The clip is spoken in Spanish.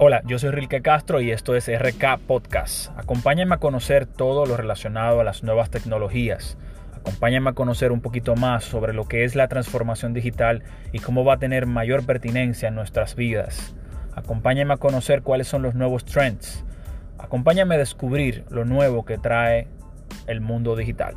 Hola, yo soy Rilke Castro y esto es RK Podcast. Acompáñame a conocer todo lo relacionado a las nuevas tecnologías. Acompáñame a conocer un poquito más sobre lo que es la transformación digital y cómo va a tener mayor pertinencia en nuestras vidas. Acompáñame a conocer cuáles son los nuevos trends. Acompáñame a descubrir lo nuevo que trae el mundo digital.